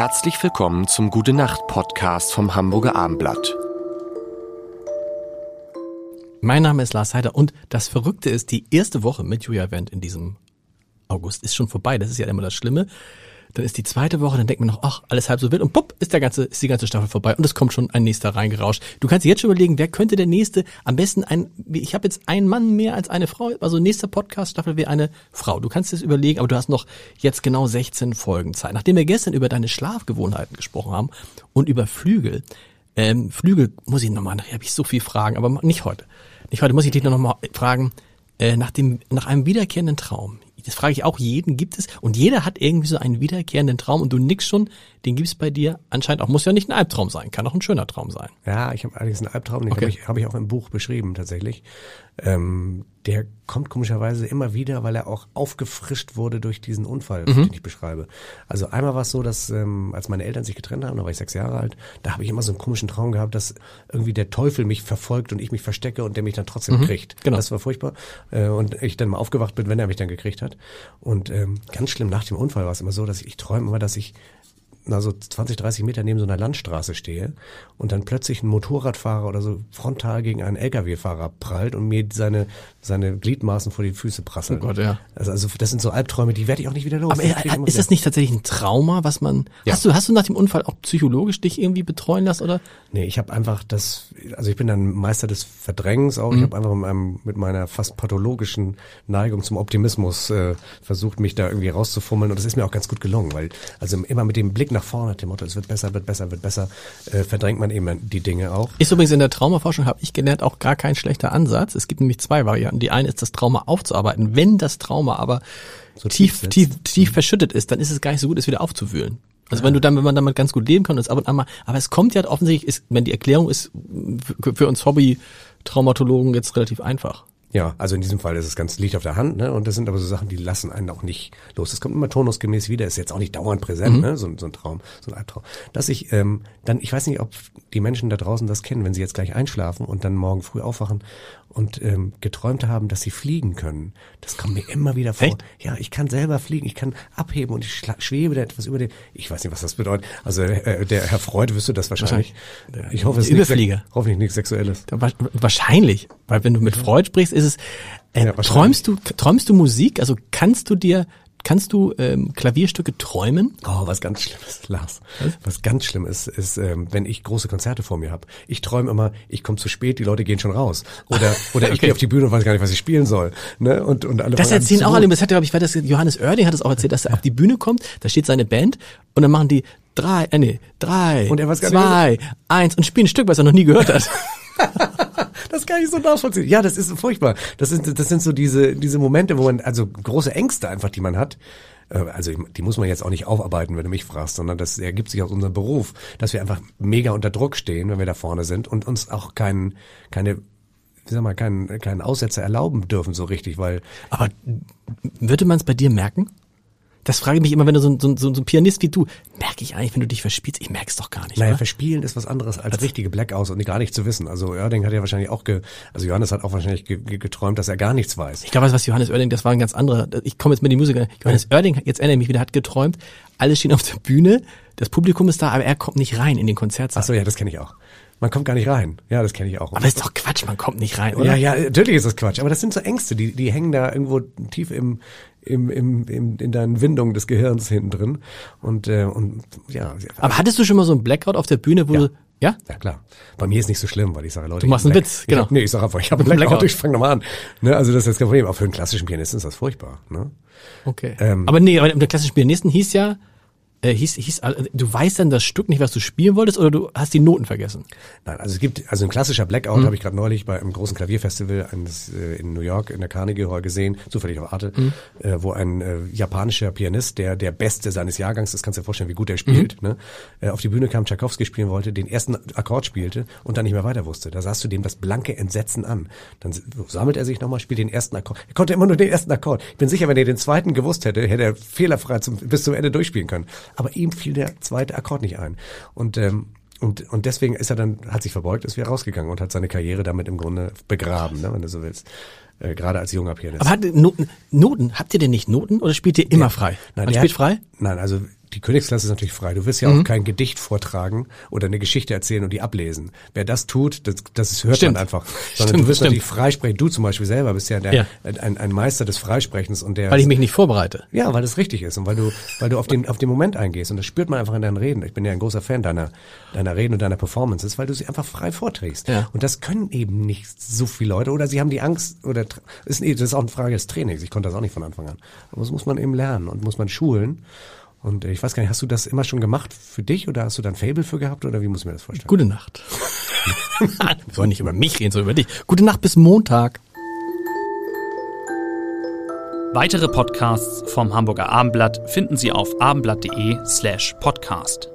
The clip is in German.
Herzlich willkommen zum Gute Nacht Podcast vom Hamburger Armblatt. Mein Name ist Lars Heider und das Verrückte ist, die erste Woche mit Julia Wendt in diesem August ist schon vorbei. Das ist ja immer das Schlimme. Dann ist die zweite Woche, dann denkt man noch, ach, alles halb so wild und pupp, ist der ganze, ist die ganze Staffel vorbei und es kommt schon ein nächster reingerauscht. Du kannst dir jetzt schon überlegen, wer könnte der nächste, am besten ein, ich habe jetzt einen Mann mehr als eine Frau, also nächste Podcast-Staffel wäre eine Frau. Du kannst es überlegen, aber du hast noch jetzt genau 16 Folgen Zeit. Nachdem wir gestern über deine Schlafgewohnheiten gesprochen haben und über Flügel, ähm, Flügel muss ich nochmal, nachher habe ich so viel Fragen, aber nicht heute. Nicht heute muss ich dich noch mal fragen, äh, nach dem, nach einem wiederkehrenden Traum das frage ich auch jeden, gibt es, und jeder hat irgendwie so einen wiederkehrenden Traum und du nix schon, den gibt's bei dir anscheinend auch, muss ja nicht ein Albtraum sein, kann auch ein schöner Traum sein. Ja, ich habe allerdings einen Albtraum, den okay. habe ich, hab ich auch im Buch beschrieben tatsächlich. Ähm, der kommt komischerweise immer wieder, weil er auch aufgefrischt wurde durch diesen Unfall, mhm. den ich beschreibe. Also einmal war es so, dass ähm, als meine Eltern sich getrennt haben, da war ich sechs Jahre alt, da habe ich immer so einen komischen Traum gehabt, dass irgendwie der Teufel mich verfolgt und ich mich verstecke und der mich dann trotzdem mhm. kriegt. Genau. Das war furchtbar. Äh, und ich dann mal aufgewacht bin, wenn er mich dann gekriegt hat. Und ähm, ganz schlimm nach dem Unfall war es immer so, dass ich, ich träume immer, dass ich na so 20, 30 Meter neben so einer Landstraße stehe und dann plötzlich ein Motorradfahrer oder so frontal gegen einen LKW-Fahrer prallt und mir seine, seine Gliedmaßen vor die Füße prasseln. Oh Gott, ja. Also, also das sind so Albträume, die werde ich auch nicht wieder los. Aber äh, ist das nicht tatsächlich ein Trauma, was man, ja. hast du, hast du nach dem Unfall auch psychologisch dich irgendwie betreuen lassen oder? Nee, ich habe einfach das, also ich bin dann Meister des Verdrängens auch. Mhm. Ich habe einfach mit, meinem, mit meiner fast pathologischen Neigung zum Optimismus äh, versucht, mich da irgendwie rauszufummeln und das ist mir auch ganz gut gelungen, weil also immer mit dem Blick nach vorne, dem Motto, es wird besser, wird besser, wird besser, äh, verdrängt man eben die Dinge auch. Ist übrigens in der Traumaforschung, habe ich gelernt, auch gar kein schlechter Ansatz. Es gibt nämlich zwei Varianten. Die eine ist, das Trauma aufzuarbeiten. Wenn das Trauma aber so tief, tief, tief, tief verschüttet ist, dann ist es gar nicht so gut, es wieder aufzuwühlen. Also wenn du dann, wenn man damit ganz gut leben kann, ist ab und an mal, aber es kommt ja offensichtlich, ist, wenn die Erklärung ist für uns Hobby-Traumatologen jetzt relativ einfach. Ja, also in diesem Fall ist es ganz liegt auf der Hand, ne? Und das sind aber so Sachen, die lassen einen auch nicht los. Das kommt immer turnusgemäß wieder, ist jetzt auch nicht dauernd präsent, mhm. ne? So, so ein Traum, so ein Albtraum. Dass ich ähm, dann, ich weiß nicht, ob die Menschen da draußen das kennen, wenn sie jetzt gleich einschlafen und dann morgen früh aufwachen und ähm, geträumt haben, dass sie fliegen können. Das kommt mir immer wieder vor. Echt? Ja, ich kann selber fliegen, ich kann abheben und ich schwebe da etwas über den. Ich weiß nicht, was das bedeutet. Also äh, der Herr Freud wüsste das wahrscheinlich. wahrscheinlich. Ich hoffe, es ist Überflieger. Nichts, hoffentlich nichts Sexuelles. Wahrscheinlich, weil wenn du mit Freud sprichst, ist es. Äh, ja, träumst du träumst du Musik? Also kannst du dir Kannst du ähm, Klavierstücke träumen? Oh, was ganz Schlimmes, Lars. Was, was ganz schlimm ist, ist, ähm, wenn ich große Konzerte vor mir habe. Ich träume immer, ich komme zu spät, die Leute gehen schon raus. Oder oder okay. ich gehe auf die Bühne und weiß gar nicht, was ich spielen soll. Ne? Und, und alle das erzählen auch alle. Das hat, glaube ich, war das Johannes Oerding hat es auch erzählt, dass er auf die Bühne kommt, da steht seine Band und dann machen die drei, äh, nee, drei, und er weiß gar zwei, nicht, eins und spielen ein Stück, was er noch nie gehört hat. das kann ich so nachvollziehen. Ja, das ist furchtbar. Das sind, das sind so diese, diese Momente, wo man, also große Ängste einfach, die man hat. Äh, also die muss man jetzt auch nicht aufarbeiten, wenn du mich fragst, sondern das ergibt sich aus unserem Beruf, dass wir einfach mega unter Druck stehen, wenn wir da vorne sind und uns auch keinen, keine wie sag mal, keinen, keinen Aussetzer erlauben dürfen so richtig, weil. Aber würde man es bei dir merken? Das frage ich mich immer, wenn du so, so, so, so ein Pianist wie du, merke ich eigentlich, wenn du dich verspielst? Ich merke es doch gar nicht. Naja, oder? verspielen ist was anderes als also, richtige Blackouts und gar nicht zu wissen. Also Oerding hat ja wahrscheinlich auch, ge, also Johannes hat auch wahrscheinlich ge, ge, geträumt, dass er gar nichts weiß. Ich glaube, was Johannes Oerding, das war ein ganz anderer, ich komme jetzt mit den Musikern, Johannes ja. Oerding, jetzt erinnere ich mich wieder, hat geträumt, alle stehen auf der Bühne, das Publikum ist da, aber er kommt nicht rein in den Konzertsaal. Ach so, ja, das kenne ich auch. Man kommt gar nicht rein. Ja, das kenne ich auch. Aber ist doch Quatsch, man kommt nicht rein, oder? Ja, ja, natürlich ist das Quatsch. Aber das sind so Ängste, die, die hängen da irgendwo tief im, im, im, im, in deinen Windungen des Gehirns hinten drin. Und, äh, und ja. Aber hattest du schon mal so ein Blackout auf der Bühne, wo ja. du ja? Ja, klar. Bei mir ist nicht so schlimm, weil ich sage, Leute. Du machst einen Black, Witz, genau. Ich hab, nee, ich sage einfach, ich habe einen Blackout, Blackout. ich fange nochmal an. Ne? Also das ist jetzt kein Problem. Auch für einen klassischen Pianisten ist das furchtbar. Ne? Okay. Ähm, aber nee, aber der klassische Pianisten hieß ja, äh, hieß, hieß, äh, du weißt dann das Stück nicht, was du spielen wolltest, oder du hast die Noten vergessen? Nein, also es gibt, also ein klassischer Blackout mhm. habe ich gerade neulich bei einem großen Klavierfestival eines, äh, in New York in der Carnegie Hall gesehen, zufällig auf Arte, mhm. äh, wo ein äh, japanischer Pianist, der der Beste seines Jahrgangs, das kannst du dir vorstellen, wie gut er spielt, mhm. ne, äh, auf die Bühne kam, Tchaikovsky spielen wollte, den ersten Akkord spielte und dann nicht mehr weiter wusste. Da sahst du dem das blanke Entsetzen an. Dann sammelt er sich nochmal, spielt den ersten Akkord. Er konnte immer nur den ersten Akkord. Ich bin sicher, wenn er den zweiten gewusst hätte, hätte er fehlerfrei zum, bis zum Ende durchspielen können. Aber ihm fiel der zweite Akkord nicht ein. Und ähm, und, und deswegen ist er dann, hat sich verbeugt, ist wieder rausgegangen und hat seine Karriere damit im Grunde begraben, ne, wenn du so willst. Äh, gerade als junger Pianist. Aber hat Noten, Noten, habt ihr denn nicht Noten oder spielt ihr immer ja. frei? Nein, Man spielt hat, frei? Nein, also die Königsklasse ist natürlich frei. Du wirst ja Mhm. auch kein Gedicht vortragen oder eine Geschichte erzählen und die ablesen. Wer das tut, das, das hört Stimmt. man einfach. Sondern Stimmt, du wirst stimmt. natürlich freisprechen. Du zum Beispiel selber bist ja, der, Ja. Ein, ein Meister des Freisprechens und der Weil ich mich nicht vorbereite. ja, weil es richtig ist und weil du, weil du auf den, auf den Moment eingehst und das spürt man einfach in deinen Reden. Ich bin ja ein großer Fan deiner, deiner Reden und deiner Performances, weil du sie einfach frei vorträgst. Ja. Und das können eben nicht so viele Leute oder sie haben die Angst oder ist, das ist auch eine Frage des Trainings. Ich konnte das auch nicht von Anfang an. Aber das muss man eben lernen und muss man schulen. Und äh, ich weiß gar nicht, hast du das immer schon gemacht für dich oder hast du da ein Fable für gehabt oder wie muss ich mir das vorstellen? Gute Nacht. Wir sollen nicht über mich reden, sondern über dich. Gute Nacht bis Montag. Weitere Podcasts vom Hamburger Abendblatt finden Sie auf abendblatt.de slash podcast.